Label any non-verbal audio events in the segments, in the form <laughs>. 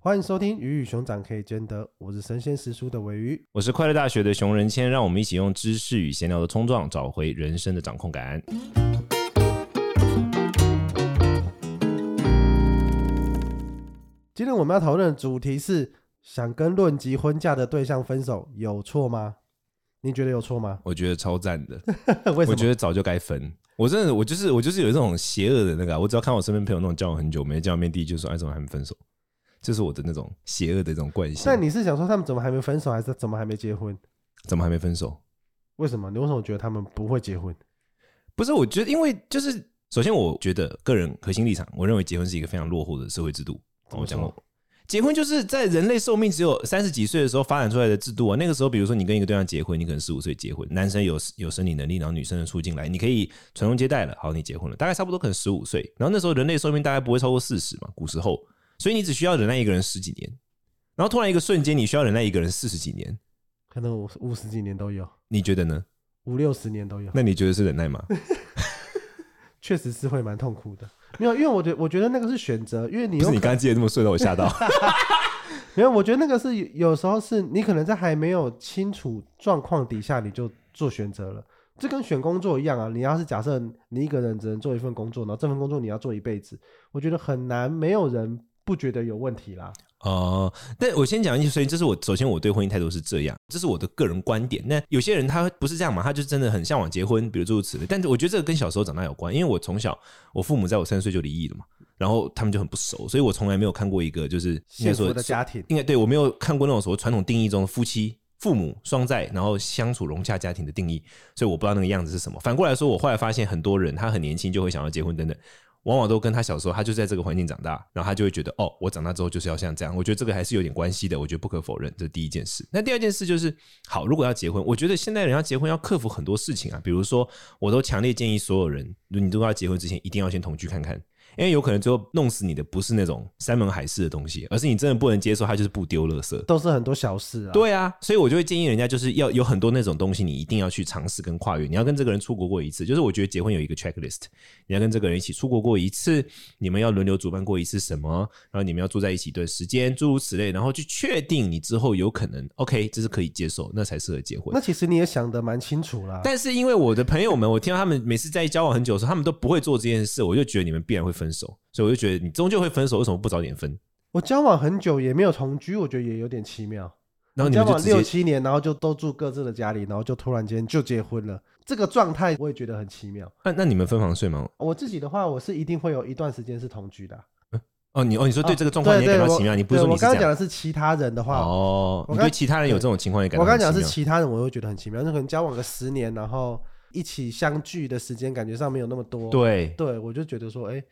欢迎收听《鱼与熊掌可以兼得》，我是神仙师叔的尾鱼，我是快乐大学的熊仁谦，让我们一起用知识与闲聊的冲撞，找回人生的掌控感。今天我们要讨论的主题是：想跟论及婚嫁的对象分手，有错吗？你觉得有错吗？我觉得超赞的。<laughs> 为什么？我觉得早就该分。我真的，我就是我就是有这种邪恶的那个，我只要看我身边朋友那种交往很久没见面，第一就说：“哎，怎么还没分手？”这是我的那种邪恶的这种惯性。那你是想说他们怎么还没分手，还是怎么还没结婚？怎么还没分手？为什么？你为什么觉得他们不会结婚？不是，我觉得因为就是首先，我觉得个人核心立场，我认为结婚是一个非常落后的社会制度。我讲过，结婚就是在人类寿命只有三十几岁的时候发展出来的制度啊。那个时候，比如说你跟一个对象结婚，你可能十五岁结婚，男生有有生理能力，然后女生的出进来，你可以传宗接代了。好，你结婚了，大概差不多可能十五岁。然后那时候人类寿命大概不会超过四十嘛，古时候。所以你只需要忍耐一个人十几年，然后突然一个瞬间，你需要忍耐一个人四十几年，可能五五十几年都有。你觉得呢？五六十年都有。那你觉得是忍耐吗？<laughs> 确实是会蛮痛苦的。没有，因为我觉得我觉得那个是选择，因为你不是你刚刚记得那么顺，让我吓到。<laughs> 没有，我觉得那个是有时候是你可能在还没有清楚状况底下，你就做选择了。这跟选工作一样啊！你要是假设你一个人只能做一份工作，然后这份工作你要做一辈子，我觉得很难，没有人。不觉得有问题啦。哦、呃，但我先讲一句，所以这是我首先我对婚姻态度是这样，这是我的个人观点。那有些人他不是这样嘛，他就真的很向往结婚，比如诸如此类。但是我觉得这个跟小时候长大有关，因为我从小我父母在我三十岁就离异了嘛，然后他们就很不熟，所以我从来没有看过一个就是幸福的家庭。应该对我没有看过那种所谓传统定义中的夫妻、父母双在，然后相处融洽家庭的定义，所以我不知道那个样子是什么。反过来说，我后来发现很多人他很年轻就会想要结婚等等。往往都跟他小时候，他就在这个环境长大，然后他就会觉得，哦，我长大之后就是要像这样。我觉得这个还是有点关系的，我觉得不可否认，这是第一件事。那第二件事就是，好，如果要结婚，我觉得现在人要结婚要克服很多事情啊，比如说，我都强烈建议所有人，你都要结婚之前，一定要先同居看看。因为有可能最后弄死你的不是那种山盟海誓的东西，而是你真的不能接受，它就是不丢垃圾，都是很多小事啊。对啊，所以我就会建议人家，就是要有很多那种东西，你一定要去尝试跟跨越。你要跟这个人出国过一次，就是我觉得结婚有一个 checklist，你要跟这个人一起出国过一次，你们要轮流主办过一次什么，然后你们要住在一起一段时间，诸如此类，然后去确定你之后有可能 OK，这是可以接受，那才适合结婚。那其实你也想的蛮清楚啦。但是因为我的朋友们，我听到他们每次在交往很久的时候，他们都不会做这件事，我就觉得你们必然会分手。所以我就觉得你终究会分手，为什么不早点分？我交往很久也没有同居，我觉得也有点奇妙。然后你们交往六七年，然后就都住各自的家里，然后就突然间就结婚了，这个状态我也觉得很奇妙。那那你们分房睡吗？我自己的话，我是一定会有一段时间是同居的。哦，你哦，你说对这个状况你也感到奇妙？你不是说你我刚刚讲的是其他人的话哦？你对其他人有这种情况也感到？我刚刚讲的是其他人，我会觉得很奇妙。那可能交往个十年，然后一起相聚的时间感觉上没有那么多。对，对我就觉得说，哎、欸。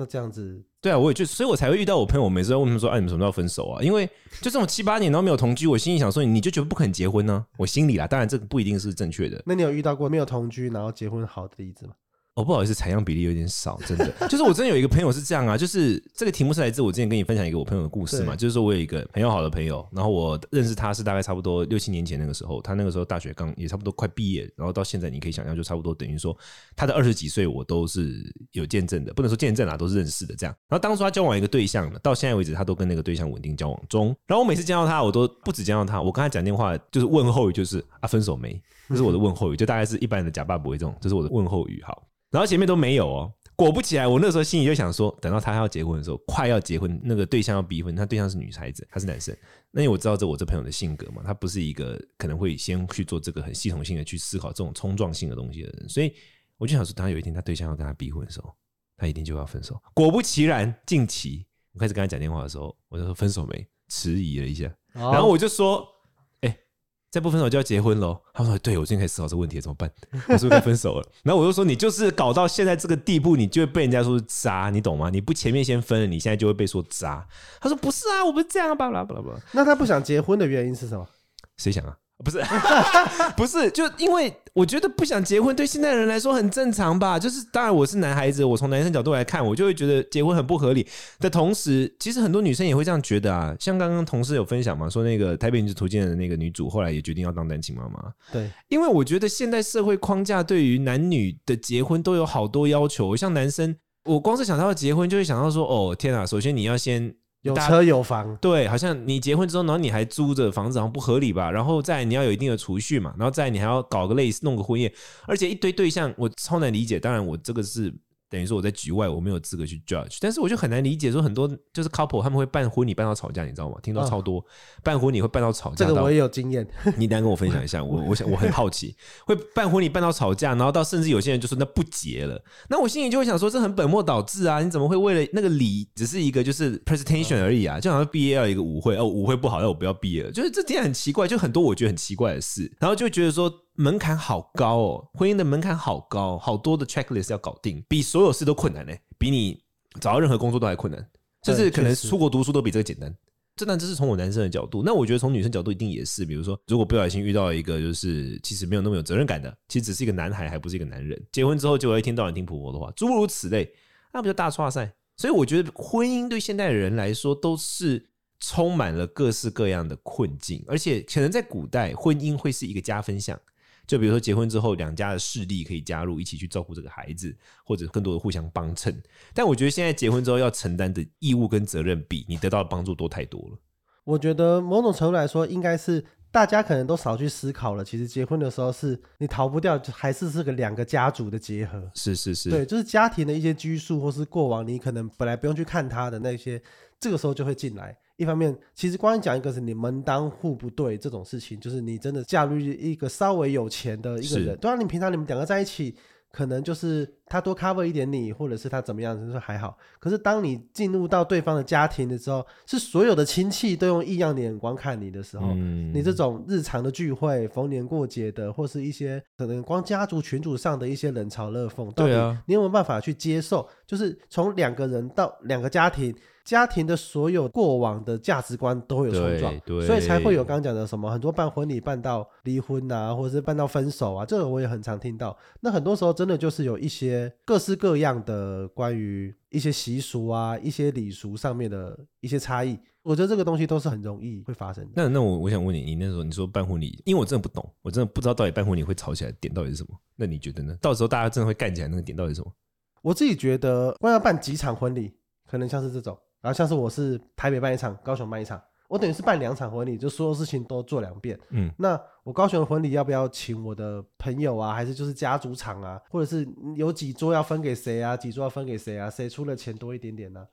那这样子，对啊，我也就，所以我才会遇到我朋友，我每次都问他们说，哎、啊，你们什么时候分手啊？因为就这种七八年都没有同居，我心里想说，你就觉得不肯结婚呢、啊？我心里啦，当然这个不一定是正确的。那你有遇到过没有同居然后结婚好的例子吗？哦，不好意思，采样比例有点少，真的。就是我真的有一个朋友是这样啊，就是这个题目是来自我之前跟你分享一个我朋友的故事嘛，就是说我有一个很要好的朋友，然后我认识他是大概差不多六七年前那个时候，他那个时候大学刚也差不多快毕业，然后到现在你可以想象，就差不多等于说他的二十几岁我都是有见证的，不能说见证啊，都是认识的这样。然后当初他交往一个对象，到现在为止他都跟那个对象稳定交往中。然后我每次见到他，我都不止见到他，我跟他讲电话就是问候语，就是啊分手没？这是我的问候语，就大概是一般人的假爸不会这种，这是我的问候语，好。然后前面都没有哦，果不其然，我那时候心里就想说，等到他要结婚的时候，快要结婚，那个对象要逼婚，他对象是女孩子，他是男生，那因为我知道这我这朋友的性格嘛，他不是一个可能会先去做这个很系统性的去思考这种冲撞性的东西的人，所以我就想说，等他有一天他对象要跟他逼婚的时候，他一定就要分手。果不其然，近期我开始跟他讲电话的时候，我就说分手没？迟疑了一下，然后我就说。再不分手就要结婚喽？他说：“对，我最近开始思考这个问题，怎么办？我是不是该分手了？” <laughs> 然后我就说：“你就是搞到现在这个地步，你就会被人家说是渣，你懂吗？你不前面先分了，你现在就会被说渣。”他说：“不是啊，我不是这样，巴拉巴拉巴拉。”那他不想结婚的原因是什么？谁想啊？不是，<laughs> 不是，就因为我觉得不想结婚，对现代人来说很正常吧。就是当然我是男孩子，我从男生角度来看，我就会觉得结婚很不合理。的同时，其实很多女生也会这样觉得啊。像刚刚同事有分享嘛，说那个《台北女子图鉴》的那个女主，后来也决定要当单亲妈妈。对，因为我觉得现代社会框架对于男女的结婚都有好多要求。像男生，我光是想到结婚，就会想到说，哦天啊，首先你要先。有车有房，对，好像你结婚之后，然后你还租着房子，好像不合理吧？然后再你要有一定的储蓄嘛，然后再你还要搞个类似弄个婚宴，而且一堆对象，我超难理解。当然，我这个是。等于说我在局外，我没有资格去 judge，但是我就很难理解，说很多就是 couple 他们会办婚礼办到吵架，你知道吗？听到超多、哦、办婚礼会办到吵架，这个我也有经验。你等下跟我分享一下，我我想我很好奇，会办婚礼办到吵架，然后到甚至有些人就说那不结了，那我心里就会想说这很本末倒置啊！你怎么会为了那个礼只是一个就是 presentation 而已啊？就好像毕业要一个舞会哦，舞会不好，那我不要毕业了，就是这点很奇怪，就很多我觉得很奇怪的事，然后就觉得说。门槛好高哦，婚姻的门槛好高，好多的 checklist 要搞定，比所有事都困难呢，比你找到任何工作都还困难，甚至可能出国读书都比这个简单。这当然这是从我男生的角度，那我觉得从女生角度一定也是。比如说，如果不小心遇到一个就是其实没有那么有责任感的，其实只是一个男孩，还不是一个男人，结婚之后就会一天到晚听婆婆的话，诸如此类，那不就大剉赛？所以我觉得婚姻对现代的人来说都是。充满了各式各样的困境，而且可能在古代，婚姻会是一个加分项。就比如说结婚之后，两家的势力可以加入一起去照顾这个孩子，或者更多的互相帮衬。但我觉得现在结婚之后要承担的义务跟责任，比你得到的帮助多太多了。我觉得某种程度来说，应该是大家可能都少去思考了。其实结婚的时候是你逃不掉，还是是个两个家族的结合。是是是，对，就是家庭的一些拘束，或是过往你可能本来不用去看他的那些，这个时候就会进来。一方面，其实光讲一个是你门当户不对这种事情，就是你真的嫁入一个稍微有钱的一个人，当然你平常你们两个在一起，可能就是他多 cover 一点你，或者是他怎么样，就是还好。可是当你进入到对方的家庭的时候，是所有的亲戚都用异样的眼光看你的时候，嗯、你这种日常的聚会、逢年过节的，或是一些可能光家族群组上的一些冷嘲热讽，对啊，你有没有办法去接受？就是从两个人到两个家庭。家庭的所有过往的价值观都会有冲撞，对所以才会有刚刚讲的什么很多办婚礼办到离婚啊，或者是办到分手啊，这个我也很常听到。那很多时候真的就是有一些各式各样的关于一些习俗啊、一些礼俗上面的一些差异，我觉得这个东西都是很容易会发生的。那那我我想问你，你那时候你说办婚礼，因为我真的不懂，我真的不知道到底办婚礼会吵起来点到底是什么？那你觉得呢？到时候大家真的会干起来那个点到底是什么？我自己觉得，关要办几场婚礼，可能像是这种。然后像是我是台北办一场，高雄办一场，我等于是办两场婚礼，就所有事情都做两遍。嗯，那我高雄的婚礼要不要请我的朋友啊？还是就是家族场啊？或者是有几桌要分给谁啊？几桌要分给谁啊？谁出的钱多一点点呢、啊？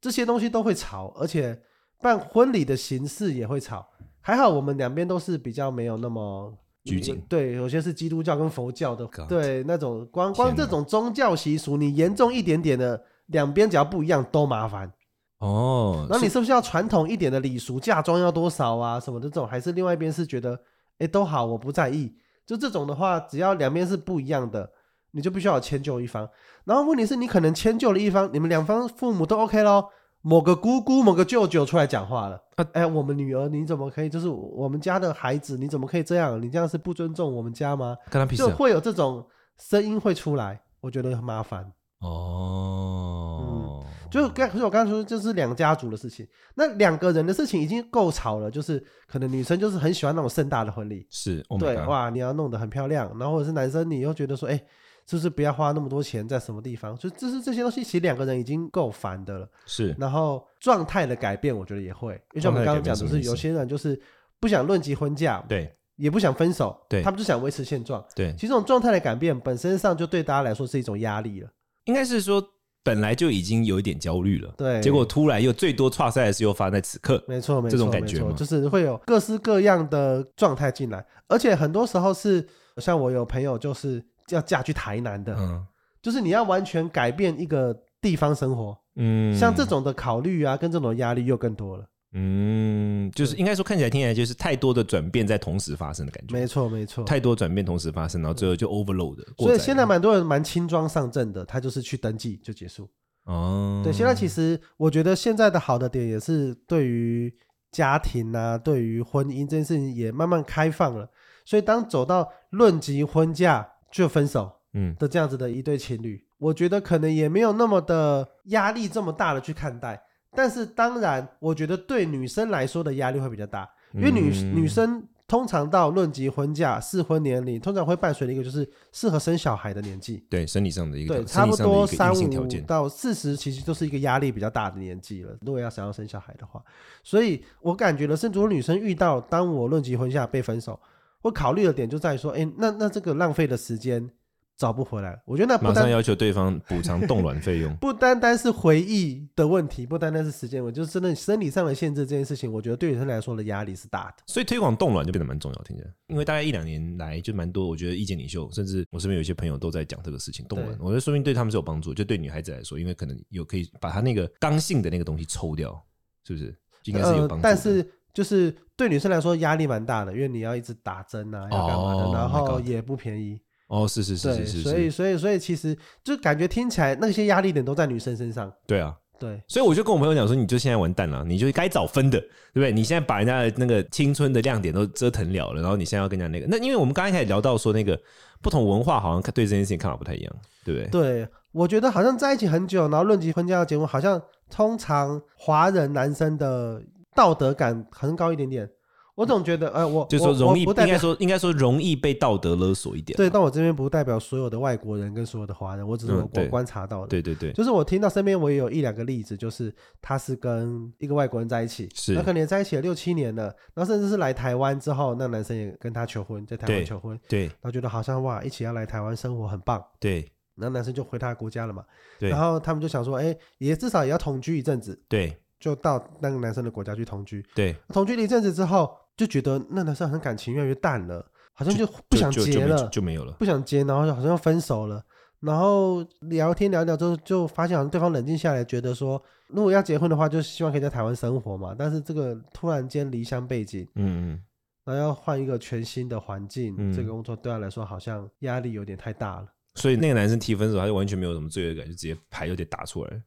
这些东西都会吵，而且办婚礼的形式也会吵。还好我们两边都是比较没有那么拘谨，对，有些是基督教跟佛教的，God. 对，那种光光这种宗教习俗，你严重一点点的，两边只要不一样都麻烦。哦，那你是不是要传统一点的礼俗？嫁妆要多少啊？什么的这种，还是另外一边是觉得，哎，都好，我不在意。就这种的话，只要两边是不一样的，你就必须要迁就一方。然后问题是你可能迁就了一方，你们两方父母都 OK 咯。某个姑姑、某个舅舅出来讲话了，哎，我们女儿你怎么可以？就是我们家的孩子，你怎么可以这样？你这样是不尊重我们家吗？跟他屁事。就会有这种声音会出来，我觉得很麻烦。哦。就刚，可是我刚才说，就是两家族的事情。那两个人的事情已经够吵了，就是可能女生就是很喜欢那种盛大的婚礼，是，oh、对，哇，你要弄得很漂亮，然后或者是男生，你又觉得说，哎、欸，是不是不要花那么多钱在什么地方？就这是这些东西，其实两个人已经够烦的了。是，然后状态的改变，我觉得也会，因为像我们刚刚讲的是，有些人就是不想论及婚嫁，对，也不想分手，对，他们就想维持现状，对。其实这种状态的改变本身上就对大家来说是一种压力了，应该是说。本来就已经有一点焦虑了，对，结果突然又最多差赛的事又发生在此刻，没错，没错，这种感觉，就是会有各式各样的状态进来，而且很多时候是像我有朋友就是要嫁去台南的，嗯，就是你要完全改变一个地方生活，嗯，像这种的考虑啊，跟这种压力又更多了。嗯，就是应该说看起来听起来就是太多的转变在同时发生的感觉。没错，没错，太多转变同时发生，然后最后就 overload。所以现在蛮多人蛮轻装上阵的，他就是去登记就结束。哦，对，现在其实我觉得现在的好的点也是对于家庭啊，对于婚姻这件事情也慢慢开放了。所以当走到论及婚嫁就分手，嗯的这样子的一对情侣，嗯，我觉得可能也没有那么的压力这么大的去看待。但是当然，我觉得对女生来说的压力会比较大，因为女、嗯、女生通常到论及婚嫁、适婚年龄，通常会伴随的一个就是适合生小孩的年纪。对，生理上的一个对，差不多三五到四十，其实都是一个压力比较大的年纪了。如果要想要生小孩的话，所以我感觉了，甚至如果女生遇到当我论及婚嫁被分手，我考虑的点就在于说，哎，那那这个浪费的时间。找不回来，我觉得那不马上要求对方补偿冻卵费用，<laughs> 不单单是回忆的问题，不单单是时间问题，就是真的生理上的限制这件事情，我觉得对女生来说的压力是大的。所以推广冻卵就变得蛮重要，听起来，因为大概一两年来就蛮多，我觉得意见领袖，甚至我身边有一些朋友都在讲这个事情，冻卵，我觉得说明对他们是有帮助，就对女孩子来说，因为可能有可以把她那个刚性的那个东西抽掉，是不是？应该是有帮助，呃。但是就是对女生来说压力蛮大的，因为你要一直打针啊，要干嘛的，哦，然后也不便宜。哦，是是是是是，所以所以所以其实就感觉听起来那些压力点都在女生身上。对啊，对，所以我就跟我朋友讲说，你就现在完蛋了，你就该早分的，对不对？你现在把人家的那个青春的亮点都折腾了了，然后你现在要跟人家那个，那因为我们刚才开始聊到说那个不同文化好像对这件事情看法不太一样，对不对？对，我觉得好像在一起很久，然后论及婚嫁的结婚，好像通常华人男生的道德感很高一点点。我总觉得，呃，我就是说容易，应该说应该说容易被道德勒索一点。对，但我这边不代表所有的外国人跟所有的华人，我只是我观察到的。对对对，就是我听到身边我也有一两个例子，就是他是跟一个外国人在一起，是，他可能也在一起了六七年了，然后甚至是来台湾之后，那男生也跟他求婚，在台湾求婚，对，对，他觉得好像哇，一起要来台湾生活很棒，对，然后男生就回他的国家了嘛，对，然后他们就想说，哎，也至少也要同居一阵子，对，就到那个男生的国家去同居，对，同居了一阵子之后。就觉得那男生好像感情越来越淡了，好像就不想结了，就，没有了，不想结，然后好像要分手了。然后聊天聊聊之后，就发现好像对方冷静下来，觉得说如果要结婚的话，就希望可以在台湾生活嘛。但是这个突然间离乡背景，嗯嗯，然后要换一个全新的环境，嗯，这个工作对他来说好像压力有点太大了。所以那个男生提分手，他就完全没有什么罪恶感，就直接牌有点打出来。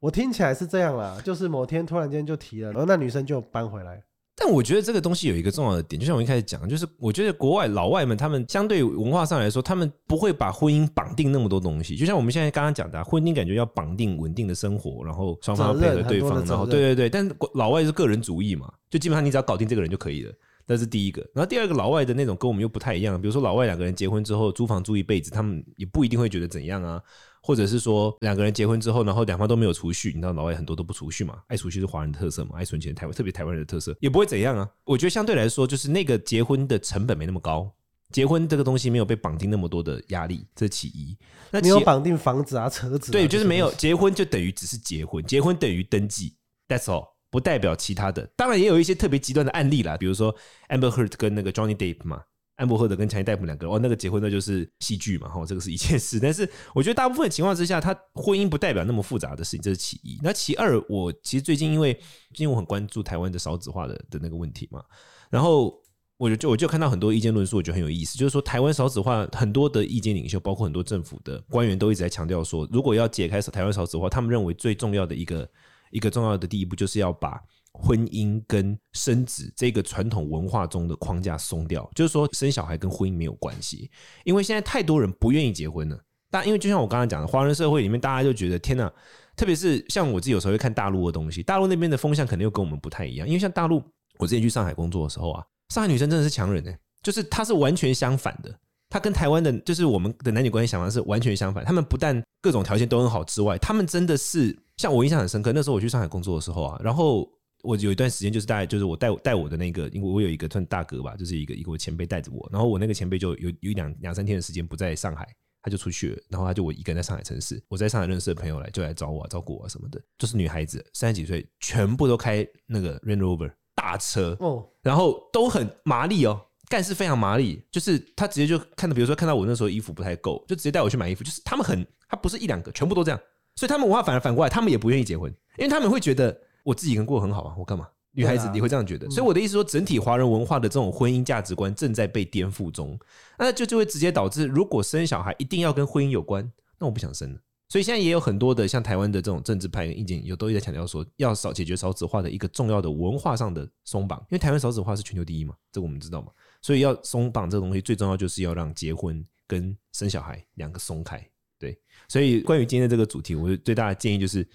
我听起来是这样啦，就是某天突然间就提了，然后那女生就搬回来。但我觉得这个东西有一个重要的点，就像我一开始讲，就是我觉得国外老外们他们相对文化上来说，他们不会把婚姻绑定那么多东西。就像我们现在刚刚讲的，婚姻感觉要绑定稳定的生活，然后双方要配合对方，然后对对对。但是老外是个人主义嘛，就基本上你只要搞定这个人就可以了，那是第一个。然后第二个，老外的那种跟我们又不太一样，比如说老外两个人结婚之后租房住一辈子，他们也不一定会觉得怎样啊。或者是说两个人结婚之后，然后两方都没有储蓄，你知道老外很多都不储蓄嘛？爱储蓄是华人的特色嘛？爱存钱，台湾特别台湾人的特色，也不会怎样啊。我觉得相对来说，就是那个结婚的成本没那么高，结婚这个东西没有被绑定那么多的压力，这是其一。那没有绑定房子啊、车子啊，对，就是没有结婚就等于只是结婚，结婚等于登记，That's all，不代表其他的。当然也有一些特别极端的案例啦，比如说 Amber Heard 跟那个 Johnny Depp 嘛。安伯赫德跟强尼戴普两个，哦，那个结婚那就是戏剧嘛，哈，这个是一件事。<laughs> 但是我觉得大部分情况之下，他婚姻不代表那么复杂的事情，这是其一。那其二，我其实最近因为最近我很关注台湾的少子化的的那个问题嘛，然后我就就我就看到很多意见论述，我觉得很有意思，就是说台湾少子化很多的意见领袖，包括很多政府的官员都一直在强调说，如果要解开台湾少子化，他们认为最重要的一个一个重要的第一步，就是要把。婚姻跟生子这个传统文化中的框架松掉，就是说生小孩跟婚姻没有关系，因为现在太多人不愿意结婚了。但因为就像我刚刚讲的，华人社会里面大家就觉得天哪，特别是像我自己有时候会看大陆的东西，大陆那边的风向肯定又跟我们不太一样。因为像大陆，我之前去上海工作的时候啊，上海女生真的是强人呢，就是她是完全相反的，她跟台湾的，就是我们的男女关系想法是完全相反。他们不但各种条件都很好之外，他们真的是像我印象很深刻，那时候我去上海工作的时候啊，然后。我有一段时间就是大概就是我带带我的那个，因为我有一个算大哥吧，就是一个一个我前辈带着我，然后我那个前辈就有有两两三天的时间不在上海，他就出去了，然后他就我一个人在上海城市，我在上海认识的朋友来就来找我照顾我什么的，就是女孩子三十几岁，全部都开那个 Range Rover 大车哦，<laughs> 然后都很麻利哦，干事非常麻利，就是他直接就看到，比如说看到我那时候衣服不太够，就直接带我去买衣服，就是他们很他不是一两个，全部都这样，所以他们文化反而反过来，他们也不愿意结婚，因为他们会觉得。我自己一个人过得很好啊，我干嘛？女孩子你会这样觉得？啊嗯、所以我的意思说，整体华人文化的这种婚姻价值观正在被颠覆中，那就就会直接导致，如果生小孩一定要跟婚姻有关，那我不想生了。所以现在也有很多的像台湾的这种政治派跟意见，有都在强调说，要少解决少子化的一个重要的文化上的松绑，因为台湾少子化是全球第一嘛，这个我们知道嘛。所以要松绑这个东西，最重要就是要让结婚跟生小孩两个松开。对，所以关于今天的这个主题，我最大的建议就是。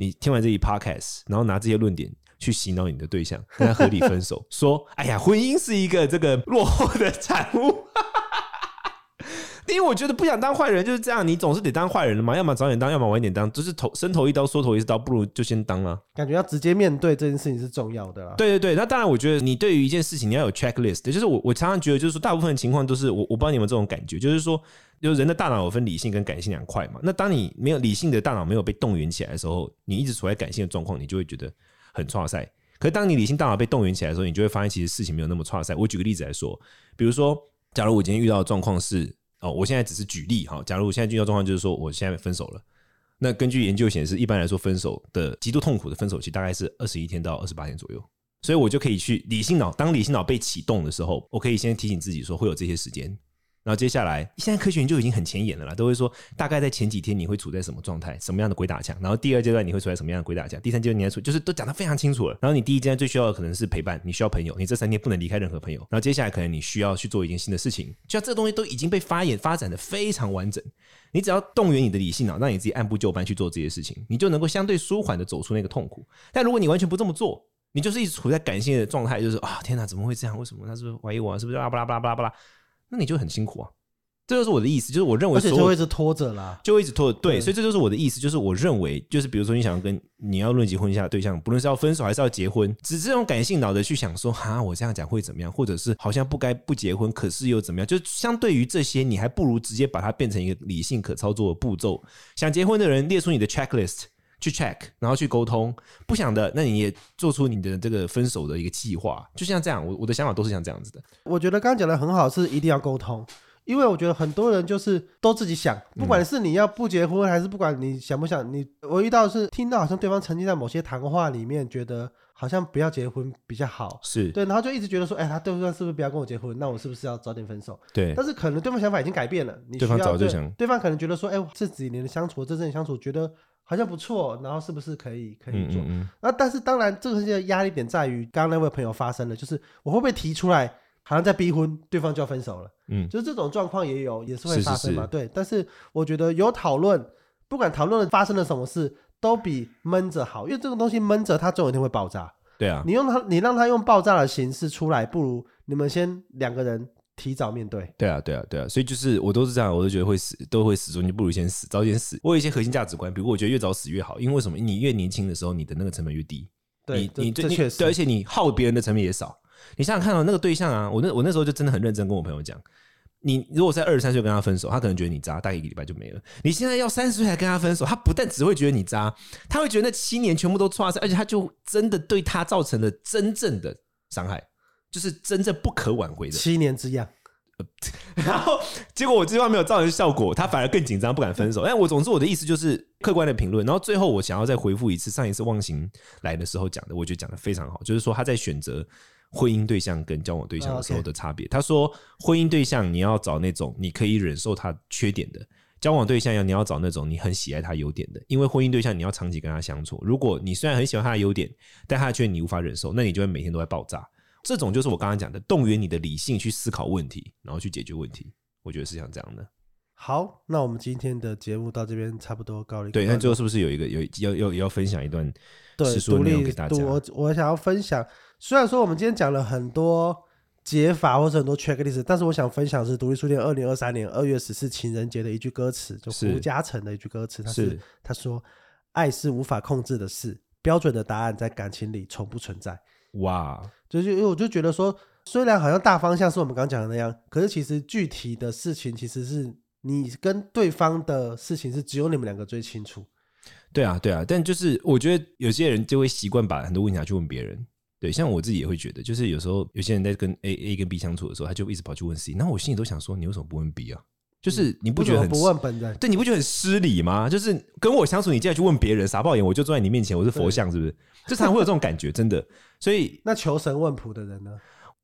你听完这一 podcast，然后拿这些论点去洗脑你的对象，跟他合理分手，<laughs> 说：“哎呀，婚姻是一个这个落后的产物。<laughs> ”因为我觉得不想当坏人就是这样，你总是得当坏人了嘛，要么早点当，要么晚点当，就是头伸头一刀，缩头一刀，不如就先当了。感觉要直接面对这件事情是重要的啦。对对对，那当然，我觉得你对于一件事情你要有 checklist，就是我我常常觉得就是说，大部分的情况都是我我不知道你们这种感觉，就是说，就是人的大脑有分理性跟感性两块嘛。那当你没有理性的大脑没有被动员起来的时候，你一直处在感性的状况，你就会觉得很挫赛。可是当你理性大脑被动员起来的时候，你就会发现其实事情没有那么挫赛。我举个例子来说，比如说，假如我今天遇到的状况是。哦，我现在只是举例哈。假如我现在遇到状况就是说，我现在分手了，那根据研究显示，一般来说，分手的极度痛苦的分手期大概是二十一天到二十八天左右，所以我就可以去理性脑，当理性脑被启动的时候，我可以先提醒自己说会有这些时间。然后接下来，现在科学研究已经很前沿了啦，都会说大概在前几天你会处在什么状态，什么样的鬼打墙，然后第二阶段你会处在什么样的鬼打墙，第三阶段你要处，就是都讲得非常清楚了。然后你第一阶段最需要的可能是陪伴，你需要朋友，你这三天不能离开任何朋友。然后接下来可能你需要去做一件新的事情，就像这个东西都已经被发演发展的非常完整，你只要动员你的理性脑，让你自己按部就班去做这些事情，你就能够相对舒缓的走出那个痛苦。但如果你完全不这么做，你就是一直处在感性的状态，就是啊天哪，怎么会这样？为什么？他是不是怀疑我？是不是巴拉巴拉巴拉巴拉？那你就很辛苦啊。这就是我的意思，就是我认为，而且就会一直拖着啦，就会一直拖着。对，所以这就是我的意思，就是我认为，就是比如说你想要跟你要论及婚嫁的对象，不论是要分手还是要结婚，只是这种感性脑的去想说，哈，我这样讲会怎么样，或者是好像不该不结婚，可是又怎么样？就相对于这些，你还不如直接把它变成一个理性可操作的步骤。想结婚的人列出你的 checklist 去 check，然后去沟通；不想的，那你也做出你的这个分手的一个计划。就像这样，我我的想法都是像这样子的。我觉得刚刚讲的很好，是一定要沟通。因为我觉得很多人就是都自己想，不管是你要不结婚，还是不管你想不想，你我遇到的是听到好像对方曾经在某些谈话里面觉得好像不要结婚比较好，是对，然后就一直觉得说，哎，他对方是不是不要跟我结婚？那我是不是要早点分手？对，但是可能对方想法已经改变了，你对方早就想，对方可能觉得说，哎，这几年的相处，这阵相处觉得好像不错，然后是不是可以可以做？嗯嗯嗯，那但是当然，这个事情的压力点在于刚刚那位朋友发生了，就是我会不会提出来？好像在逼婚，对方就要分手了。嗯，就是这种状况也有，也是会发生嘛。是是是对，但是我觉得有讨论，不管讨论发生了什么事，都比闷着好，因为这个东西闷着，它总有一天会爆炸。对啊，你用它，你让它用爆炸的形式出来，不如你们先两个人提早面对。对啊，对啊，对啊，所以就是我都是这样，我都觉得会死，都会死，所以你不如先死，早点死。我有一些核心价值观，比如我觉得越早死越好，因为为什么？你越年轻的时候，你的那个成本越低。对，你这确实，对，而且你耗别人的成本也少。你想想看到那个对象啊，我那我那时候就真的很认真跟我朋友讲，你如果在二十三岁跟他分手，他可能觉得你渣，大概一个礼拜就没了。你现在要三十岁才跟他分手，他不但只会觉得你渣，他会觉得那七年全部都错，而且他就真的对他造成了真正的伤害，就是真正不可挽回的七年之痒。<laughs> 然后结果我这句话没有造成效果，他反而更紧张，不敢分手。但我总之我的意思就是客观的评论。然后最后我想要再回复一次上一次忘形来的时候讲的，我觉得讲的非常好，就是说他在选择。婚姻对象跟交往对象的时候的差别。他说，婚姻对象你要找那种你可以忍受他缺点的，交往对象要你要找那种你很喜爱他优点的。因为婚姻对象你要长期跟他相处，如果你虽然很喜欢他的优点，但他的缺点你无法忍受，那你就会每天都在爆炸。这种就是我刚刚讲的，动员你的理性去思考问题，然后去解决问题。我觉得是像这样的。好，那我们今天的节目到这边差不多告了一个。对，那最后是不是有一个有要要要分享一段实书内容给大家？我我想要分享。虽然说我们今天讲了很多解法或者很多 checklist，但是我想分享的是独立书店二零二三年二月十四情人节的一句歌词，就胡嘉诚的一句歌词，他是他说：“爱是无法控制的事，标准的答案在感情里从不存在。”哇，就是因为我就觉得说，虽然好像大方向是我们刚讲的那样，可是其实具体的事情，其实是你跟对方的事情是只有你们两个最清楚。对啊，对啊，但就是我觉得有些人就会习惯把很多问题拿去问别人。对，像我自己也会觉得，就是有时候有些人在跟 A A 跟 B 相处的时候，他就一直跑去问 C，那我心里都想说，你为什么不问 B 啊？就是你不觉得很不问本人？对，你不觉得很失礼吗？就是跟我相处，你竟然去问别人，傻爆眼，我就坐在你面前，我是佛像，是不是？就常常会有这种感觉，真的。所以 <laughs> 那求神问卜的人呢？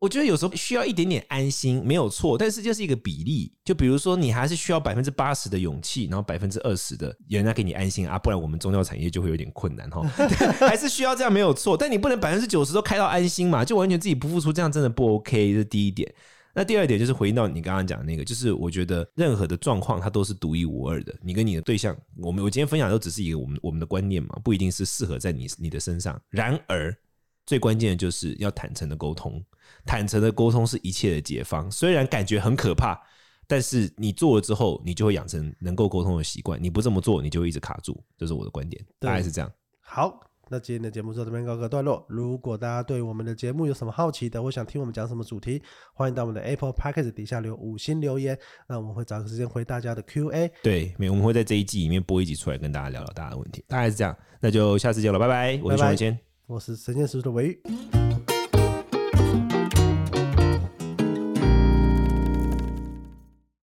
我觉得有时候需要一点点安心，没有错，但是就是一个比例。就比如说，你还是需要百分之八十的勇气，然后百分之二十的人家给你安心啊，不然我们宗教产业就会有点困难哈。<laughs> 还是需要这样没有错，但你不能百分之九十都开到安心嘛，就完全自己不付出，这样真的不 OK。这是第一点。那第二点就是回应到你刚刚讲的那个，就是我觉得任何的状况它都是独一无二的。你跟你的对象，我们我今天分享都只是一个我们我们的观念嘛，不一定是适合在你你的身上。然而。最关键的就是要坦诚的沟通，坦诚的沟通是一切的解方。虽然感觉很可怕，但是你做了之后，你就会养成能够沟通的习惯。你不这么做，你就会一直卡住。这是我的观点，大概是这样。好。那今天的节目就到这边告个段落。如果大家对我们的节目有什么好奇的，或想听我们讲什么主题，欢迎到我们的 Apple Podcast 底下留五星留言，那我们会找个时间回大家的 Q&A。对，没，我们会在这一季里面播一集出来，跟大家聊聊大家的问题。大概是这样，那就下次见了，拜拜。我是熊文谦，我是神仙师的维宇。